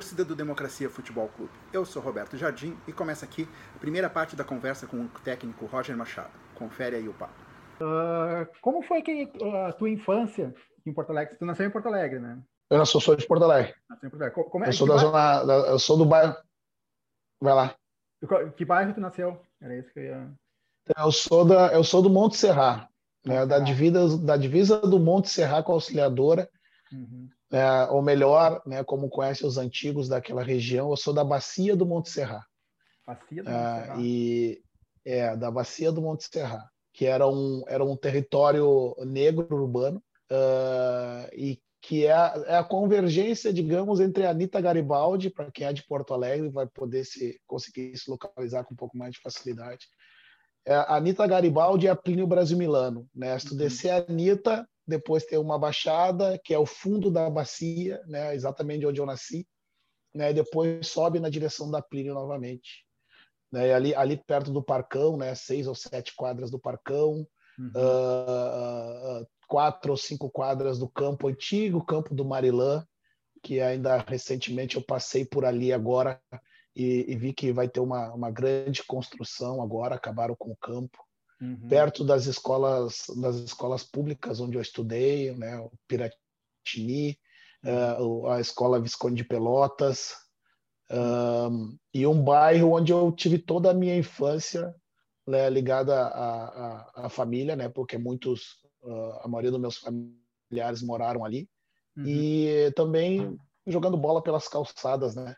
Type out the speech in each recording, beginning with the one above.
torcida do Democracia Futebol Clube. Eu sou Roberto Jardim e começa aqui a primeira parte da conversa com o técnico Roger Machado. Confere aí o papo. Uh, como foi que, uh, a tua infância em Porto Alegre? Tu nasceu em Porto Alegre, né? Eu não sou, sou de Porto Alegre. Nasceu em Porto Alegre. Como é, eu sou da bairro? zona, da, eu sou do bairro. Vai lá. Que bairro tu nasceu? Era isso que eu ia. Eu sou da, eu sou do Monte Serra, né? Da divisa, da divisa do Monte Serra com a Auxiliadora. Uhum é, ou melhor, né, como conhece os antigos daquela região, eu sou da Bacia do Monte Serra. Bacia do Monte é, Serra. e é da Bacia do Monte Serra, que era um era um território negro urbano uh, e que é a, é a, convergência, digamos, entre a Anitta Garibaldi, para quem é de Porto Alegre vai poder se conseguir se localizar com um pouco mais de facilidade. É, a Anitta Garibaldi e a Plínio Brasil Milano. Né? Se tu uhum. descer a Anitta, depois tem uma baixada, que é o fundo da bacia, né, exatamente onde eu nasci, né, e depois sobe na direção da Plínio novamente. Né, ali, ali perto do Parcão, né, seis ou sete quadras do Parcão, uhum. uh, quatro ou cinco quadras do campo antigo, campo do Marilã, que ainda recentemente eu passei por ali agora e, e vi que vai ter uma, uma grande construção agora, acabaram com o campo uhum. perto das escolas das escolas públicas onde eu estudei, né, o Piratini, uh, a escola Visconde de Pelotas, um, e um bairro onde eu tive toda a minha infância né, ligada à, à, à, família, né, porque muitos, uh, a maioria dos meus familiares moraram ali, uhum. e também jogando bola pelas calçadas, né,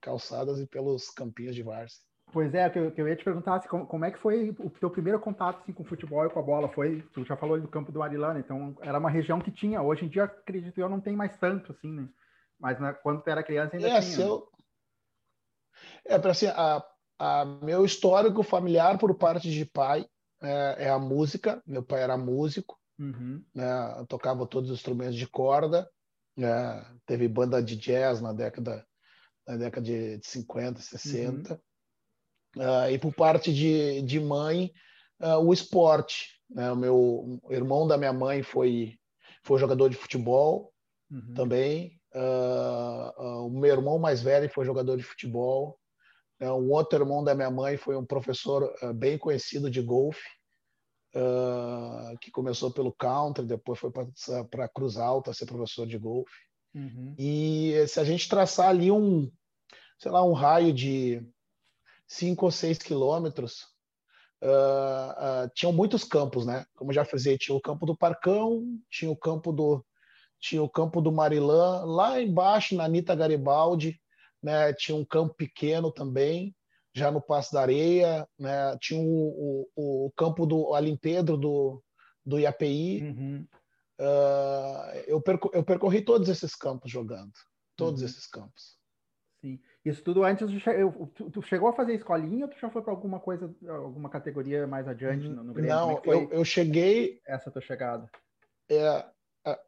calçadas e pelos campinhos de várzea. Pois é, que eu, que eu ia te perguntar assim, como, como, é que foi o teu primeiro contato assim, com o futebol e com a bola? Foi, tu já falou do campo do Arilana, então era uma região que tinha. Hoje em dia, acredito eu, não tem mais tanto, assim, né? Mas né, quando tu era criança ainda é, tinha. Eu... É, para assim, a, a, meu histórico familiar por parte de pai é, é a música. Meu pai era músico, uhum. né, tocava todos os instrumentos de corda, né, teve banda de jazz na década, na década de 50, 60. Uhum. Uh, e por parte de, de mãe, uh, o esporte. Né? O meu irmão da minha mãe foi, foi jogador de futebol uhum. também. Uh, o meu irmão mais velho foi jogador de futebol. Né? Um outro irmão da minha mãe foi um professor bem conhecido de golfe, que começou pelo country, depois foi para Cruz Alta ser professor de golfe. Uhum. E se a gente traçar ali um, sei lá, um raio de cinco ou seis quilômetros, uh, uh, tinham muitos campos, né? Como já fazia, tinha o campo do Parcão, tinha o campo do tinha o campo do Marilã, lá embaixo na Anitta Garibaldi, né? Tinha um campo pequeno também, já no Passo da Areia, né? Tinha o, o, o campo do Alim Pedro do do IAPI. Uhum. Uh, eu, perco, eu percorri todos esses campos jogando, todos uhum. esses campos. Sim. Isso tudo antes, tu, tu chegou a fazer escolinha ou tu já foi para alguma coisa, alguma categoria mais adiante no, no Grêmio? Não, é eu, eu cheguei... Essa tua chegada? É, é,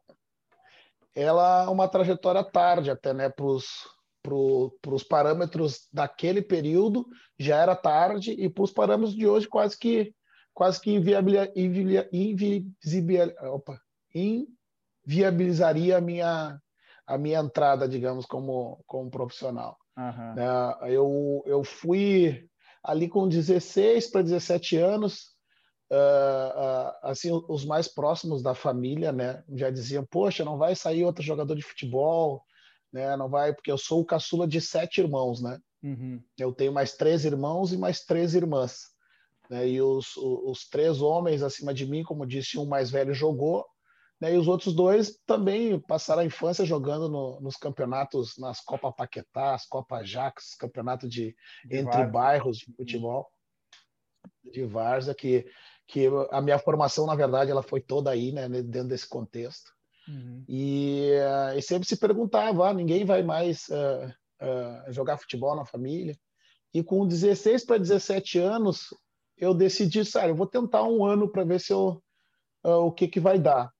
ela é uma trajetória tarde até, né, para os parâmetros daquele período já era tarde e para os parâmetros de hoje quase que quase que inviabilia, inviabilia, opa, inviabilizaria a minha a minha entrada, digamos, como, como profissional. Uhum. eu, eu fui ali com 16 para 17 anos, uh, uh, assim, os mais próximos da família, né, já diziam, poxa, não vai sair outro jogador de futebol, né, não vai, porque eu sou o caçula de sete irmãos, né, uhum. eu tenho mais três irmãos e mais três irmãs, né, e os, os, os três homens acima de mim, como disse, um mais velho jogou, né? E os outros dois também passaram a infância jogando no, nos campeonatos, nas Copa Paquetá, as Copa Jax, campeonato de, de entre bairros de futebol de Varsa, que, que a minha formação, na verdade, ela foi toda aí, né, dentro desse contexto. Uhum. E, uh, e, sempre se perguntava, ah, ninguém vai mais uh, uh, jogar futebol na família. E com 16 para 17 anos, eu decidi, sabe, eu vou tentar um ano para ver se eu, o que, que vai dar.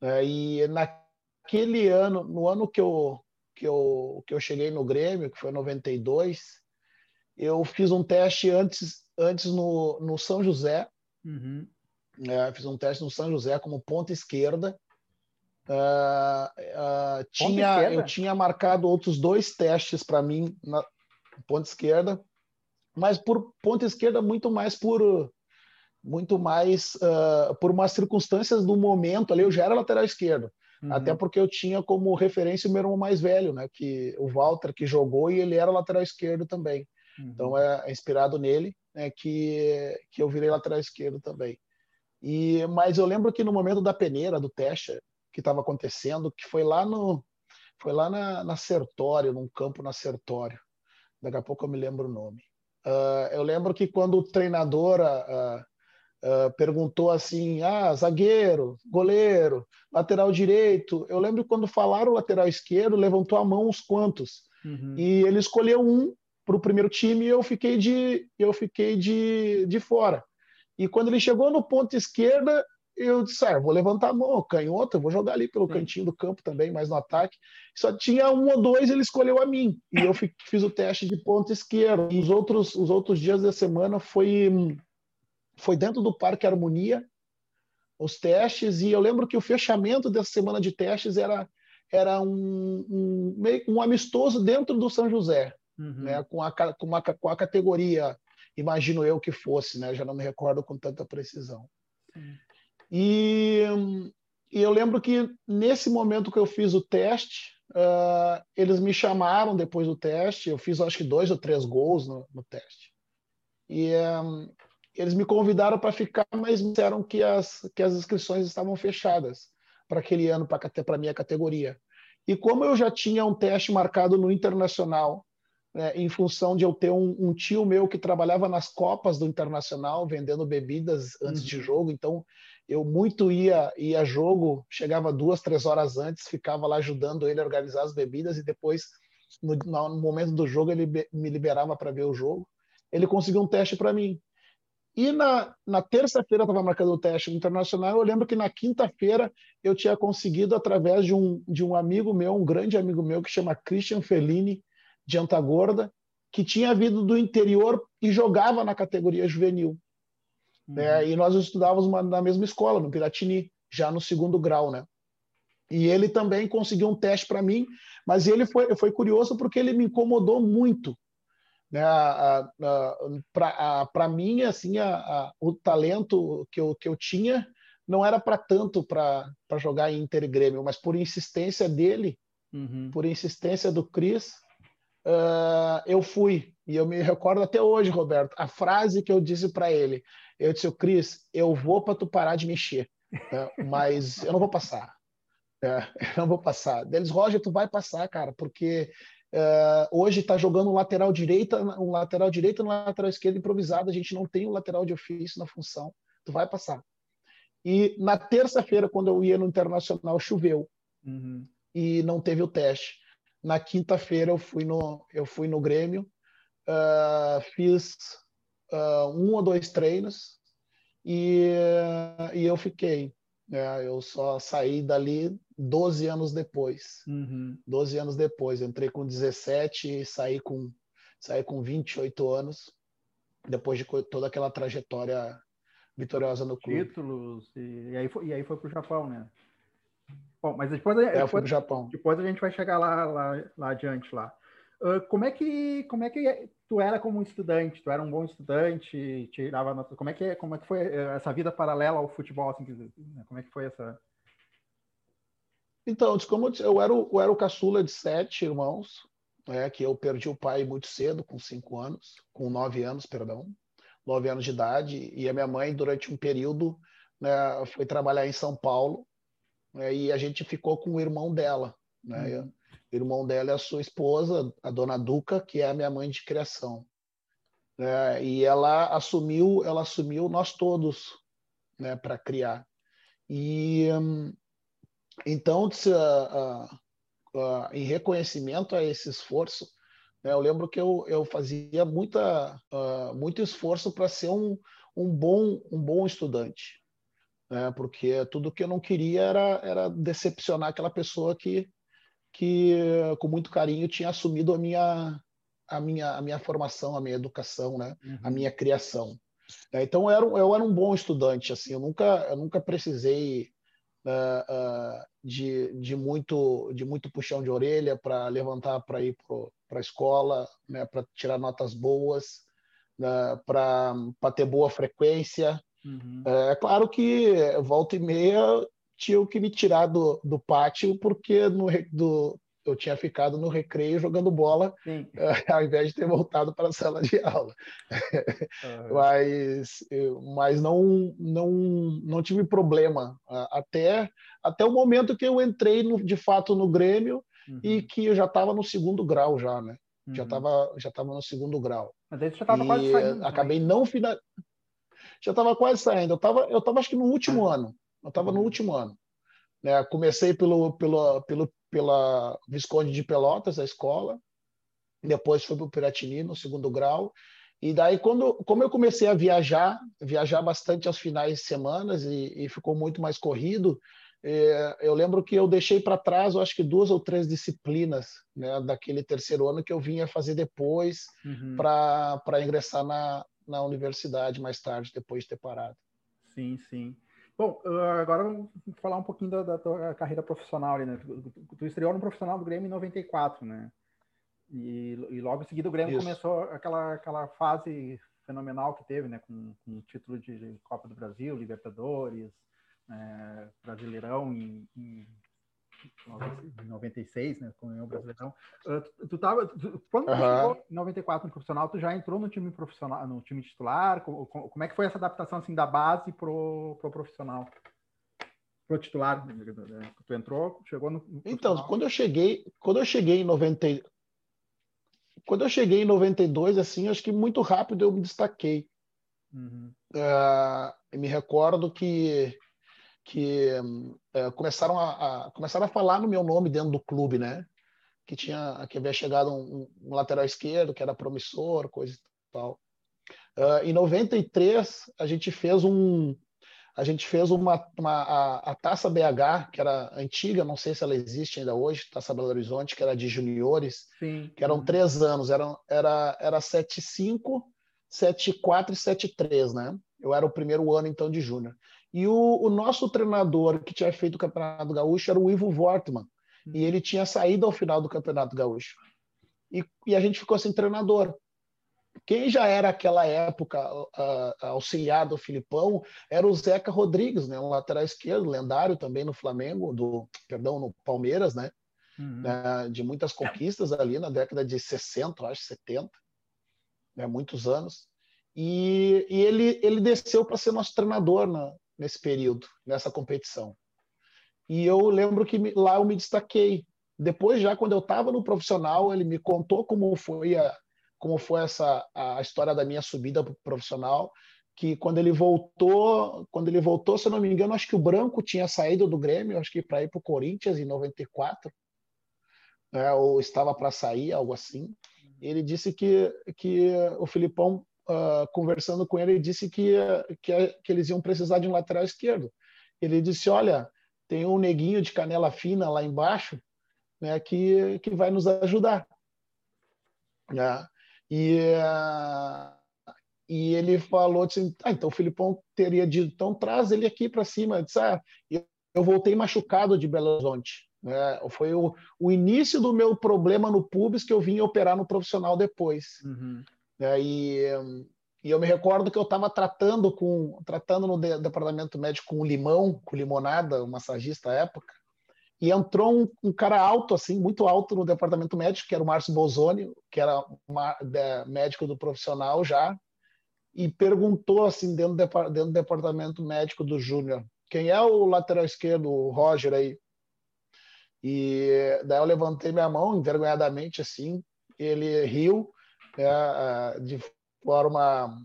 É, e naquele ano, no ano que eu, que, eu, que eu cheguei no Grêmio, que foi 92, eu fiz um teste antes, antes no, no São José. Uhum. É, fiz um teste no São José como ponta esquerda. Uh, uh, tinha, eu tinha marcado outros dois testes para mim na ponta esquerda, mas por ponta esquerda muito mais por muito mais uh, por umas circunstâncias do momento ali. Eu já era lateral esquerdo, uhum. até porque eu tinha como referência o meu irmão mais velho, né? Que o Walter que jogou e ele era lateral esquerdo também. Uhum. Então é, é inspirado nele, né? Que que eu virei lateral esquerdo também. E mas eu lembro que no momento da peneira do teste que estava acontecendo, que foi lá no foi lá na, na Sertório, num campo na Sertório. Daqui a pouco eu me lembro o nome. Uh, eu lembro que quando o treinador uh, uh, perguntou assim: ah, zagueiro, goleiro, lateral direito. Eu lembro quando falaram lateral esquerdo, levantou a mão uns quantos. Uhum. E ele escolheu um para o primeiro time e eu fiquei de, eu fiquei de, de fora. E quando ele chegou no ponto esquerda, eu disse, ah, vou levantar a mão, canhoto, eu vou jogar ali pelo Sim. cantinho do campo também, mais no ataque. Só tinha um ou dois, ele escolheu a mim. E eu fiz o teste de ponta esquerda. Os outros, os outros dias da semana foi, foi dentro do Parque Harmonia, os testes, e eu lembro que o fechamento dessa semana de testes era, era um, um, meio, um amistoso dentro do São José, uhum. né, com, a, com, uma, com a categoria, imagino eu que fosse, né, já não me recordo com tanta precisão. Uhum. E, e eu lembro que nesse momento que eu fiz o teste, uh, eles me chamaram depois do teste. Eu fiz acho que dois ou três gols no, no teste. E um, eles me convidaram para ficar, mas disseram que as, que as inscrições estavam fechadas para aquele ano, para a minha categoria. E como eu já tinha um teste marcado no Internacional, né, em função de eu ter um, um, tio meu que trabalhava nas copas do Internacional, vendendo bebidas antes uhum. de jogo, então eu muito ia ia a jogo, chegava duas, três horas antes, ficava lá ajudando ele a organizar as bebidas e depois, no, no momento do jogo, ele me liberava para ver o jogo. Ele conseguiu um teste para mim. E na, na terça-feira estava marcando o teste internacional. Eu lembro que na quinta-feira eu tinha conseguido, através de um, de um amigo meu, um grande amigo meu, que chama Christian Fellini, de Antagorda, que tinha vindo do interior e jogava na categoria juvenil. Uhum. Né? E nós estudávamos uma, na mesma escola, no Piratini, já no segundo grau, né? E ele também conseguiu um teste para mim, mas ele foi, foi curioso porque ele me incomodou muito. Né? Para mim, assim, a, a, o talento que eu, que eu tinha não era para tanto para jogar em Inter e Grêmio, mas por insistência dele, uhum. por insistência do Cris, uh, eu fui. E eu me recordo até hoje, Roberto, a frase que eu disse para ele. Eu disse, Cris, eu vou para tu parar de mexer, né? mas eu não vou passar. É, eu não vou passar. Deles, Roger, tu vai passar, cara, porque uh, hoje está jogando um lateral direita, um lateral direito um lateral esquerdo improvisado. A gente não tem um lateral de ofício na função. Tu vai passar. E na terça-feira, quando eu ia no Internacional, choveu uhum. e não teve o teste. Na quinta-feira eu fui no eu fui no Grêmio, uh, fiz uh, um ou dois treinos e, e eu fiquei. Né? Eu só saí dali 12 anos depois. Uhum. 12 anos depois. Eu entrei com 17 e saí com, saí com 28 anos, depois de toda aquela trajetória vitoriosa no clube. Títulos, e, aí foi, e aí foi para o Japão, né? Bom, mas depois, é, depois, Japão. depois a gente vai chegar lá, lá, lá adiante lá. Uh, como é que como é que tu era como estudante? Tu era um bom estudante? Tirava nota? Como é que como é que foi eh, essa vida paralela ao futebol? Assim, né? como é que foi essa? Então, como eu era, o, eu era o caçula de sete irmãos, né, que eu perdi o pai muito cedo, com cinco anos, com nove anos, perdão, nove anos de idade, e a minha mãe durante um período né, foi trabalhar em São Paulo, né, e a gente ficou com o irmão dela, né? Uhum. O irmão dela é a sua esposa, a dona Duca, que é a minha mãe de criação. É, e ela assumiu, ela assumiu nós todos, né, para criar. E então, se, uh, uh, em reconhecimento a esse esforço, né, eu lembro que eu, eu fazia muita, muito esforço para ser um, um bom um bom estudante, né, porque tudo que eu não queria era, era decepcionar aquela pessoa que que com muito carinho tinha assumido a minha a minha a minha formação, a minha educação, né? Uhum. A minha criação. É, então eu era, eu era um bom estudante, assim, eu nunca eu nunca precisei uh, uh, de, de, muito, de muito puxão de orelha para levantar para ir para a escola, né, para tirar notas boas, uh, para ter boa frequência. Uhum. É claro que volta e meia tinham que me tirar do, do pátio porque no, do, eu tinha ficado no recreio jogando bola, ao invés de ter voltado para a sala de aula. Uhum. mas mas não, não, não tive problema até, até o momento que eu entrei no, de fato no Grêmio uhum. e que eu já estava no segundo grau já, né? Uhum. Já estava já tava no segundo grau. Mas aí você já estava quase saindo. Acabei também. não final... Já estava quase saindo. Eu estava eu tava, acho que no último ah. ano. Eu estava no uhum. último ano. Né? Comecei pelo, pelo, pelo, pela Visconde de Pelotas, a escola, depois fui para o Piratini, no segundo grau, e daí, quando, como eu comecei a viajar, viajar bastante aos finais de semana e, e ficou muito mais corrido, é, eu lembro que eu deixei para trás, eu acho que duas ou três disciplinas né, daquele terceiro ano que eu vinha fazer depois uhum. para ingressar na, na universidade mais tarde, depois de ter parado. Sim, sim. Bom, agora vamos falar um pouquinho da, da tua carreira profissional ali, né? Tu, tu, estreou no profissional do Grêmio em 94, né? E, e logo em seguida o Grêmio Isso. começou aquela, aquela fase fenomenal que teve, né? Com, com o título de Copa do Brasil, Libertadores, é, Brasileirão em, em 96, né, com o Brasileirão. Uh, tu, tu tava, tu, quando tu chegou em 94 no profissional, tu já entrou no time profissional, no time titular? Como, como é que foi essa adaptação assim da base pro, pro profissional? Pro titular, né? tu entrou, chegou no, no Então, quando eu cheguei, quando eu cheguei em 90 quando eu cheguei em 92, assim, acho que muito rápido eu me destaquei. Uhum. Uh, me recordo que que é, começaram a, a, começaram a falar no meu nome dentro do clube, né? Que tinha que havia chegado um, um lateral esquerdo que era promissor, coisa e tal. Uh, em 93 a gente fez um a gente fez uma, uma a, a, Taça BH, que era antiga, não sei se ela existe ainda hoje, Taça Belo Horizonte, que era de juniores, Sim. que eram uhum. três anos, era, era, era 7-5, 7-4 e 7-3, né? Eu era o primeiro ano, então, de júnior. E o, o, nosso treinador que tinha feito o Campeonato Gaúcho era o Ivo Wortmann. E uhum. ele tinha saído ao final do Campeonato Gaúcho. E, e a gente ficou sem treinador. Quem já era aquela época uh, auxiliar do Filipão era o Zeca Rodrigues, né? um lateral esquerdo, lendário também no Flamengo, do perdão, no Palmeiras, né? Uhum. Uh, de muitas conquistas ali na década de 60, acho, 70, né? muitos anos. E, e ele, ele desceu para ser nosso treinador na, nesse período, nessa competição. E eu lembro que lá eu me destaquei. Depois, já quando eu estava no profissional, ele me contou como foi a, como foi essa a história da minha subida para o profissional. Que quando ele voltou, quando ele voltou, se eu não me engano, acho que o Branco tinha saído do Grêmio, acho que para ir para o Corinthians em 94, né, ou estava para sair, algo assim. Ele disse que que o Filipão uh, conversando com ele, disse que, que, que eles iam precisar de um lateral esquerdo. Ele disse: Olha, tem um neguinho de canela fina lá embaixo né, que, que vai nos ajudar. Né? E, uh, e ele falou assim: ah, então o Filipão teria dito, então traz ele aqui para cima. Eu, disse, ah, eu voltei machucado de Belo Horizonte. Né? Foi o, o início do meu problema no Pubis que eu vim operar no profissional depois. Uhum. Né? E, e eu me recordo que eu estava tratando com tratando no de, departamento médico com limão, com limonada, um massagista à época, e entrou um, um, cara alto, assim, muito alto no departamento médico, que era o Márcio Bolzoni, que era uma, de, médico do profissional já, e perguntou, assim, dentro do, dentro do departamento médico do Júnior, quem é o lateral esquerdo, o Roger aí? E daí eu levantei minha mão, envergonhadamente, assim, ele riu, é, de forma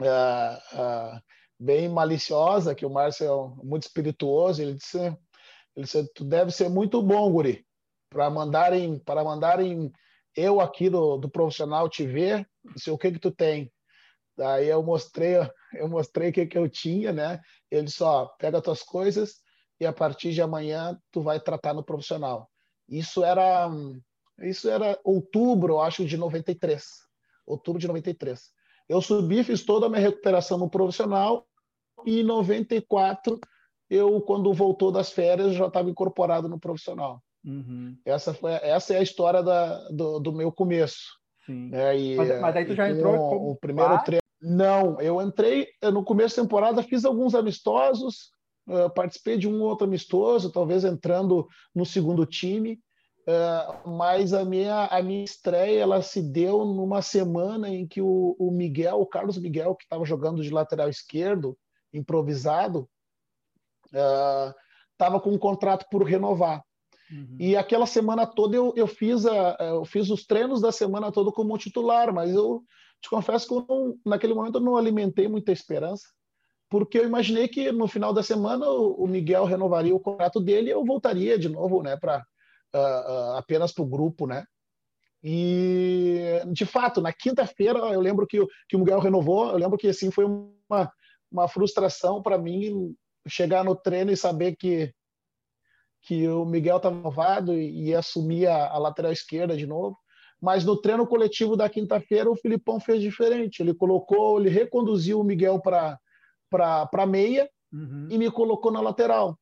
é, é, bem maliciosa, que o Márcio é muito espirituoso, ele disse, ele disse, tu deve ser muito bom, guri, para mandarem, para mandarem eu aqui do, do profissional te ver, disse, o que que tu tem? Daí eu mostrei, eu mostrei o que que eu tinha, né? Ele só pega as tuas coisas e a partir de amanhã tu vai tratar no profissional. Isso era isso era outubro, acho, de 93. Outubro de 93. Eu subi, fiz toda a minha recuperação no profissional e em 94 eu, quando voltou das férias, já estava incorporado no profissional. Uhum. Essa, foi, essa é a história da, do, do meu começo. É, e, mas, mas aí tu já entrou com o primeiro treino. Não, eu entrei no começo da temporada, fiz alguns amistosos, uh, participei de um outro amistoso, talvez entrando no segundo time, uh, mas a minha, a minha estreia ela se deu numa semana em que o, o Miguel, o Carlos Miguel, que estava jogando de lateral esquerdo, improvisado, estava uh, com um contrato por renovar. Uhum. E aquela semana toda eu, eu, fiz a, eu fiz os treinos da semana toda como titular, mas eu te confesso que não, naquele momento eu não alimentei muita esperança, porque eu imaginei que no final da semana o, o Miguel renovaria o contrato dele e eu voltaria de novo, né, para uh, uh, apenas para o grupo, né? E de fato, na quinta-feira eu lembro que, que o Miguel renovou, eu lembro que assim foi uma, uma frustração para mim chegar no treino e saber que que o Miguel estava renovado e ia assumir a, a, lateral esquerda de novo. Mas no treino coletivo da quinta-feira, o Filipão fez diferente. Ele colocou, ele reconduziu o Miguel para para meia uhum. e me colocou na lateral.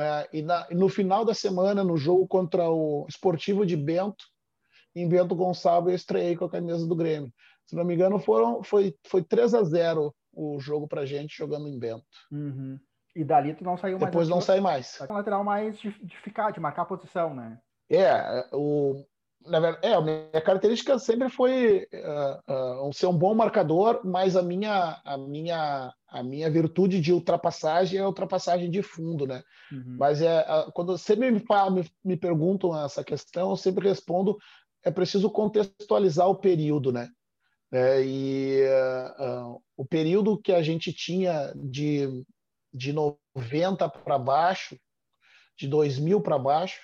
É, e, na, e, no final da semana, no jogo contra o Esportivo de Bento, em Bento Gonçalves, eu estreiei com a camisa do Grêmio. Se não me engano, foram, foi, foi 3 a 0 o jogo para gente jogando em Bento. Uhum. E dali tu não saiu mais. Depois não sai mais. lateral mais de, de, ficar, de marcar a posição, né? É, o, na verdade, é, a minha característica sempre foi uh, uh, ser um bom marcador, mas a minha, a minha, a minha virtude de ultrapassagem é a ultrapassagem de fundo, né? Uhum. Mas é, uh, quando sempre me, me, me perguntam essa questão, eu sempre respondo: é preciso contextualizar o período, né? É, e o período que a gente tinha de de 90 para baixo, de 2000 para baixo,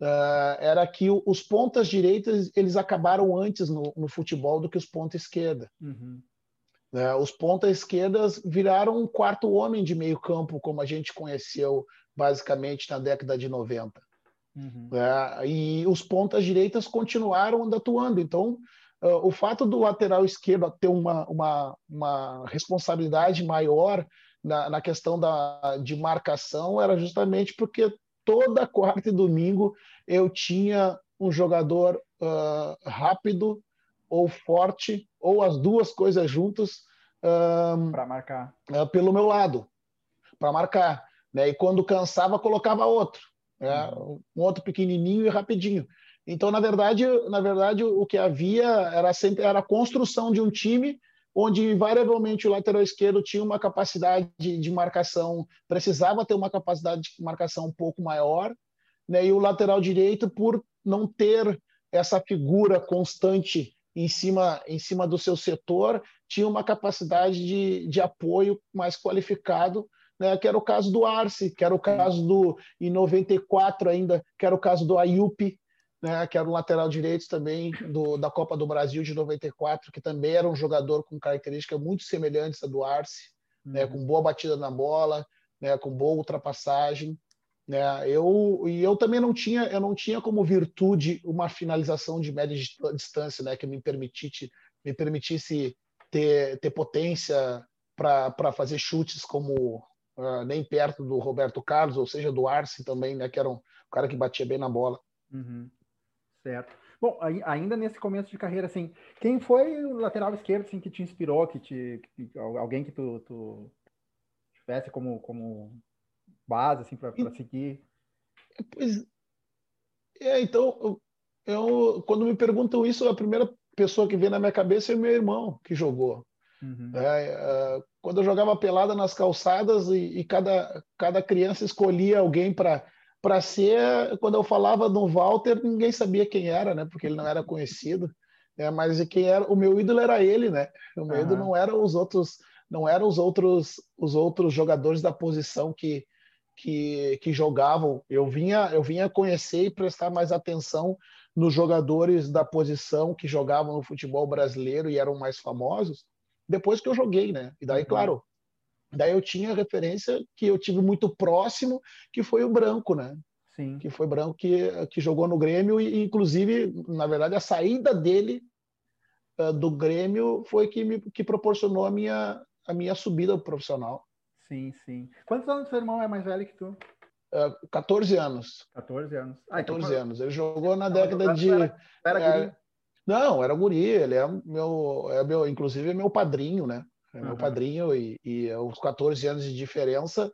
uh, era que os pontas direitas eles acabaram antes no, no futebol do que os pontas esquerda. Uhum. Uh, os pontas esquerdas viraram um quarto homem de meio campo, como a gente conheceu basicamente na década de 90. Uhum. Uh, e os pontas direitas continuaram atuando. Então, o fato do lateral esquerdo ter uma, uma, uma responsabilidade maior na, na questão da, de marcação era justamente porque toda quarta e domingo eu tinha um jogador uh, rápido ou forte, ou as duas coisas juntas. Um, para marcar. Uh, pelo meu lado, para marcar. Né? E quando cansava, colocava outro. Né? Uhum. Um outro pequenininho e rapidinho. Então, na verdade, na verdade, o que havia era sempre era a construção de um time onde invariavelmente o lateral esquerdo tinha uma capacidade de marcação, precisava ter uma capacidade de marcação um pouco maior, né? e o lateral direito, por não ter essa figura constante em cima, em cima do seu setor, tinha uma capacidade de, de apoio mais qualificado, né? que era o caso do Arce, que era o caso do, em 94 ainda, que era o caso do Ayup, né, que era um lateral direito também do, da Copa do Brasil de 94, que também era um jogador com características muito semelhantes à do Arce, né, uhum. né, com boa batida na bola, né, com boa ultrapassagem. Né, eu, e eu também não tinha, eu não tinha como virtude uma finalização de média distância né, que me permitisse, me permitisse ter, ter potência para fazer chutes como uh, nem perto do Roberto Carlos, ou seja, do Arce também, né, que era um cara que batia bem na bola. Uhum. Certo. Bom, ainda nesse começo de carreira, assim, quem foi o lateral esquerdo assim, que te inspirou, que te, que, alguém que tu, tu tivesse como, como base assim, para seguir? Pois é, então, eu, quando me perguntam isso, a primeira pessoa que vem na minha cabeça é meu irmão, que jogou. Uhum. É, é, quando eu jogava pelada nas calçadas e, e cada, cada criança escolhia alguém para para ser, quando eu falava do Walter, ninguém sabia quem era, né? Porque ele não era conhecido. Né? Mas quem era, o meu ídolo era ele, né? O meu uhum. ídolo não eram os outros, não eram os outros, os outros jogadores da posição que, que, que jogavam. Eu vinha, eu vinha conhecer e prestar mais atenção nos jogadores da posição que jogavam no futebol brasileiro e eram mais famosos depois que eu joguei, né? E daí, uhum. claro, Daí eu tinha referência que eu tive muito próximo, que foi o Branco, né? Sim. Que foi Branco que, que jogou no Grêmio e, inclusive, na verdade, a saída dele uh, do Grêmio foi que me que proporcionou a minha, a minha subida profissional. Sim, sim. Quantos anos seu irmão é mais velho que tu? Uh, 14 anos. 14 anos. Ah, 14 então... anos. Ele jogou na década de. Era, era é, não, era guri. Ele é meu, é meu, inclusive é meu padrinho, né? É meu uhum. padrinho e, e os 14 anos de diferença.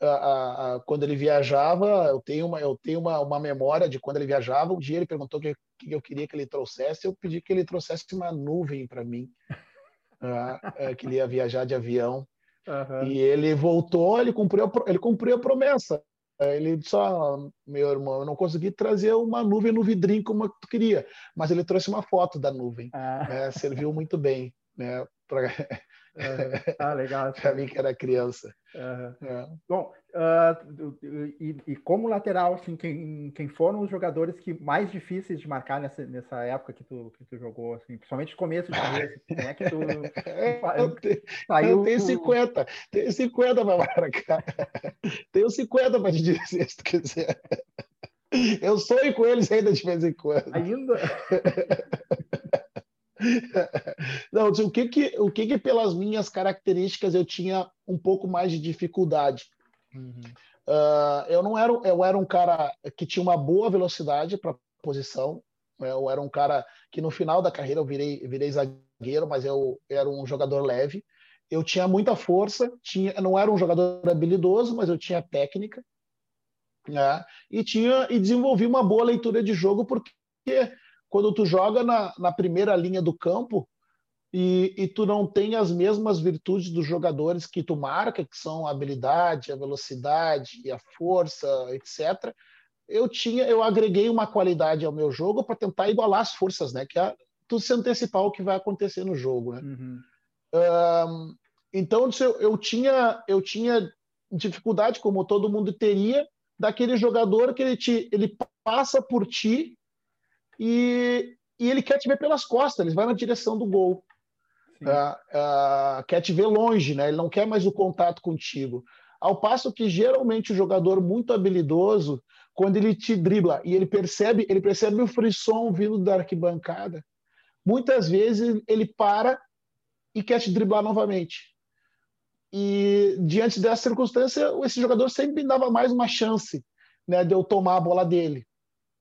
A, a, quando ele viajava, eu tenho uma, eu tenho uma, uma memória de quando ele viajava. Um dia ele perguntou o que, que eu queria que ele trouxesse. Eu pedi que ele trouxesse uma nuvem para mim, uh, que ele ia viajar de avião. Uhum. E ele voltou, ele cumpriu, ele cumpriu a promessa. Ele só, meu irmão, eu não consegui trazer uma nuvem no vidrinho como tu queria, mas ele trouxe uma foto da nuvem. Ah. Né? Serviu muito bem, né? Pra... Uhum. Ah, legal. para mim que era criança. Uhum. É. Bom, uh, e, e, como lateral, assim, quem, quem foram os jogadores que mais difíceis de marcar nessa, nessa época que tu, que tu jogou, assim, principalmente começo de carreira, quem é que tu eu, tenho, saiu eu tenho 50, tenho 50 para marcar. tenho 50 para te dizer, se tu quiser. Eu sonho com eles ainda de vez em quando. Ainda? Não, o que que, o que que pelas minhas características eu tinha um pouco mais de dificuldade? Uhum. Uh, eu não era, eu era um cara que tinha uma boa velocidade para posição. Né? Eu era um cara que no final da carreira eu virei, virei zagueiro, mas eu era um jogador leve. Eu tinha muita força, tinha, não era um jogador habilidoso, mas eu tinha técnica. Né? E tinha e desenvolvi uma boa leitura de jogo porque quando tu joga na, na primeira linha do campo e, e, tu não tem as mesmas virtudes dos jogadores que tu marca, que são a habilidade, a velocidade, a força, etc. Eu tinha, eu agreguei uma qualidade ao meu jogo para tentar igualar as forças, né? Que é tu se antecipar o que vai acontecer no jogo, né? Uhum. Um, então eu, eu tinha eu tinha dificuldade, como todo mundo teria, daquele jogador que ele te ele passa por ti e, e ele quer te ver pelas costas, ele vai na direção do gol. Uh, uh, quer te ver longe, né? ele não quer mais o contato contigo. Ao passo que geralmente o jogador muito habilidoso, quando ele te dribla e ele percebe, ele percebe o frisson vindo da arquibancada, muitas vezes ele para e quer te driblar novamente. E diante dessa circunstância, esse jogador sempre me dava mais uma chance né, de eu tomar a bola dele.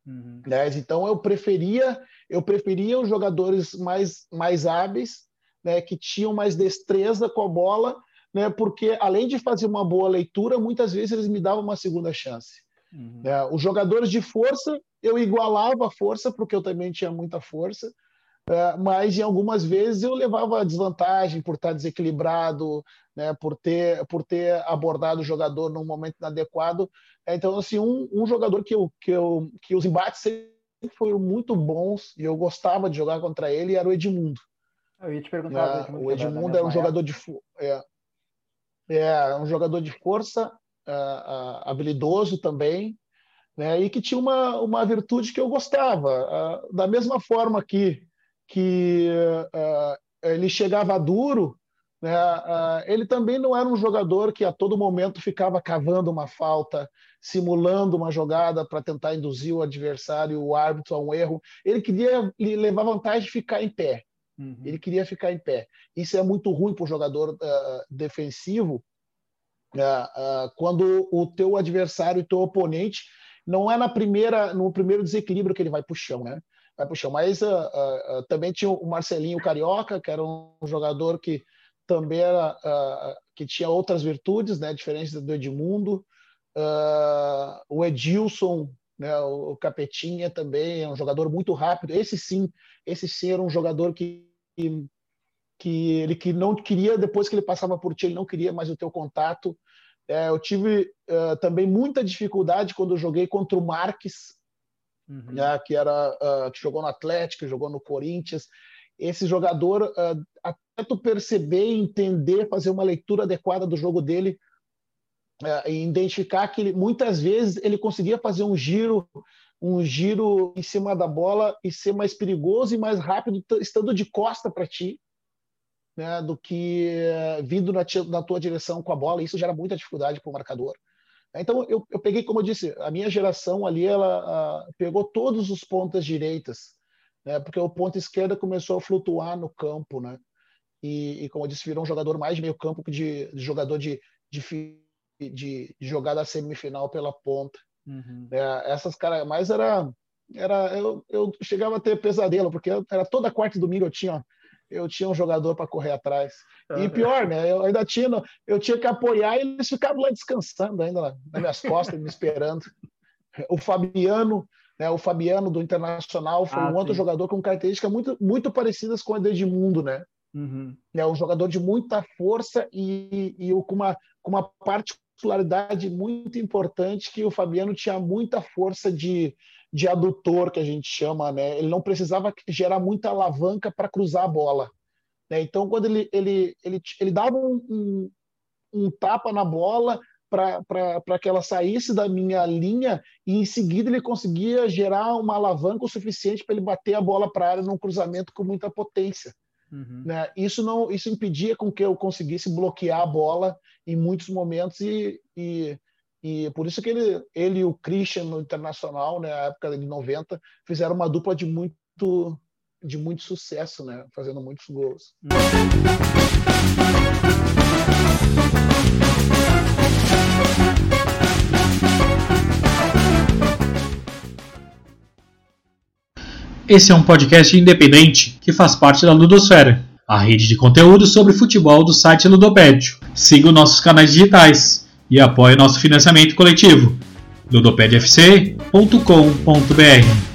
Uhum. Né? Então eu preferia eu preferia os jogadores mais mais hábeis, né, que tinham mais destreza com a bola, né, porque além de fazer uma boa leitura, muitas vezes eles me davam uma segunda chance. Uhum. Né? Os jogadores de força eu igualava a força porque eu também tinha muita força, mas em algumas vezes eu levava desvantagem por estar desequilibrado, né, por ter por ter abordado o jogador num momento inadequado. É, então assim um, um jogador que eu, que eu que os embates sempre foram muito bons e eu gostava de jogar contra ele era o Edmundo. Eu ia te perguntar. É, Edmundo o Edmundo é um jogador de é, é um jogador de força, uh, habilidoso também, né, e que tinha uma, uma virtude que eu gostava. Da mesma forma que que uh, ele chegava duro, né? Uh, ele também não era um jogador que a todo momento ficava cavando uma falta, simulando uma jogada para tentar induzir o adversário, o árbitro a um erro. Ele queria levar vantagem de ficar em pé. Uhum. Ele queria ficar em pé. Isso é muito ruim para o jogador uh, defensivo, quando o teu adversário, o teu oponente, não é na primeira, no primeiro desequilíbrio que ele vai para o chão, né? Vai para o chão. Mas uh, uh, também tinha o Marcelinho Carioca, que era um jogador que também era, que tinha outras virtudes, né, diferentes do Edmundo. o Edilson, né, o Capetinha também é um jogador muito rápido. Esse sim, esse sim era um jogador que, que, que ele que não queria, depois que ele passava por ti, ele não queria mais o teu contato. É, eu tive uh, também muita dificuldade quando eu joguei contra o Marques, uhum. né, que era uh, que jogou no Atlético, jogou no Corinthians. Esse jogador, uh, até tu perceber, entender, fazer uma leitura adequada do jogo dele, uh, e identificar que ele, muitas vezes ele conseguia fazer um giro, um giro em cima da bola e ser mais perigoso e mais rápido, estando de costa para ti. Né, do que vindo na, na tua direção com a bola, isso gera muita dificuldade para o marcador. Então, eu, eu peguei, como eu disse, a minha geração ali, ela a, pegou todos os pontas direitas, né? porque o ponto esquerda começou a flutuar no campo, né? E, e, como eu disse, virou um jogador mais de meio campo que de, de jogador de, de, de, jogar da semifinal pela ponta. Uhum. É, essas caras, mas era, era eu, eu chegava a ter pesadelo, porque era toda quarta e domingo eu tinha eu tinha um jogador para correr atrás. E pior, né? Eu ainda tinha, eu tinha que apoiar e eles ficavam lá descansando ainda nas minhas costas, me esperando. O Fabiano, né, o Fabiano do Internacional foi ah, um outro jogador com características muito, muito parecidas com a do Edmundo, né? Uhum. É um jogador de muita força e, e, e com, uma, com uma particularidade muito importante que o Fabiano tinha muita força de, de adutor, que a gente chama, né? Ele não precisava gerar muita alavanca para cruzar a bola. Né? Então, quando ele, ele, ele, ele dava um, um, um tapa na bola, para que ela saísse da minha linha e em seguida ele conseguia gerar uma alavanca o suficiente para ele bater a bola para a área num cruzamento com muita potência. Uhum. Né? Isso não, isso impedia com que eu conseguisse bloquear a bola em muitos momentos e, e, e por isso que ele, ele e o Christian no internacional, né, na época de 90, fizeram uma dupla de muito de muito sucesso, né, fazendo muitos gols. Esse é um podcast independente que faz parte da Ludosfera, a rede de conteúdo sobre futebol do site Ludopédio. Siga os nossos canais digitais e apoie nosso financiamento coletivo ludopedfc.com.br.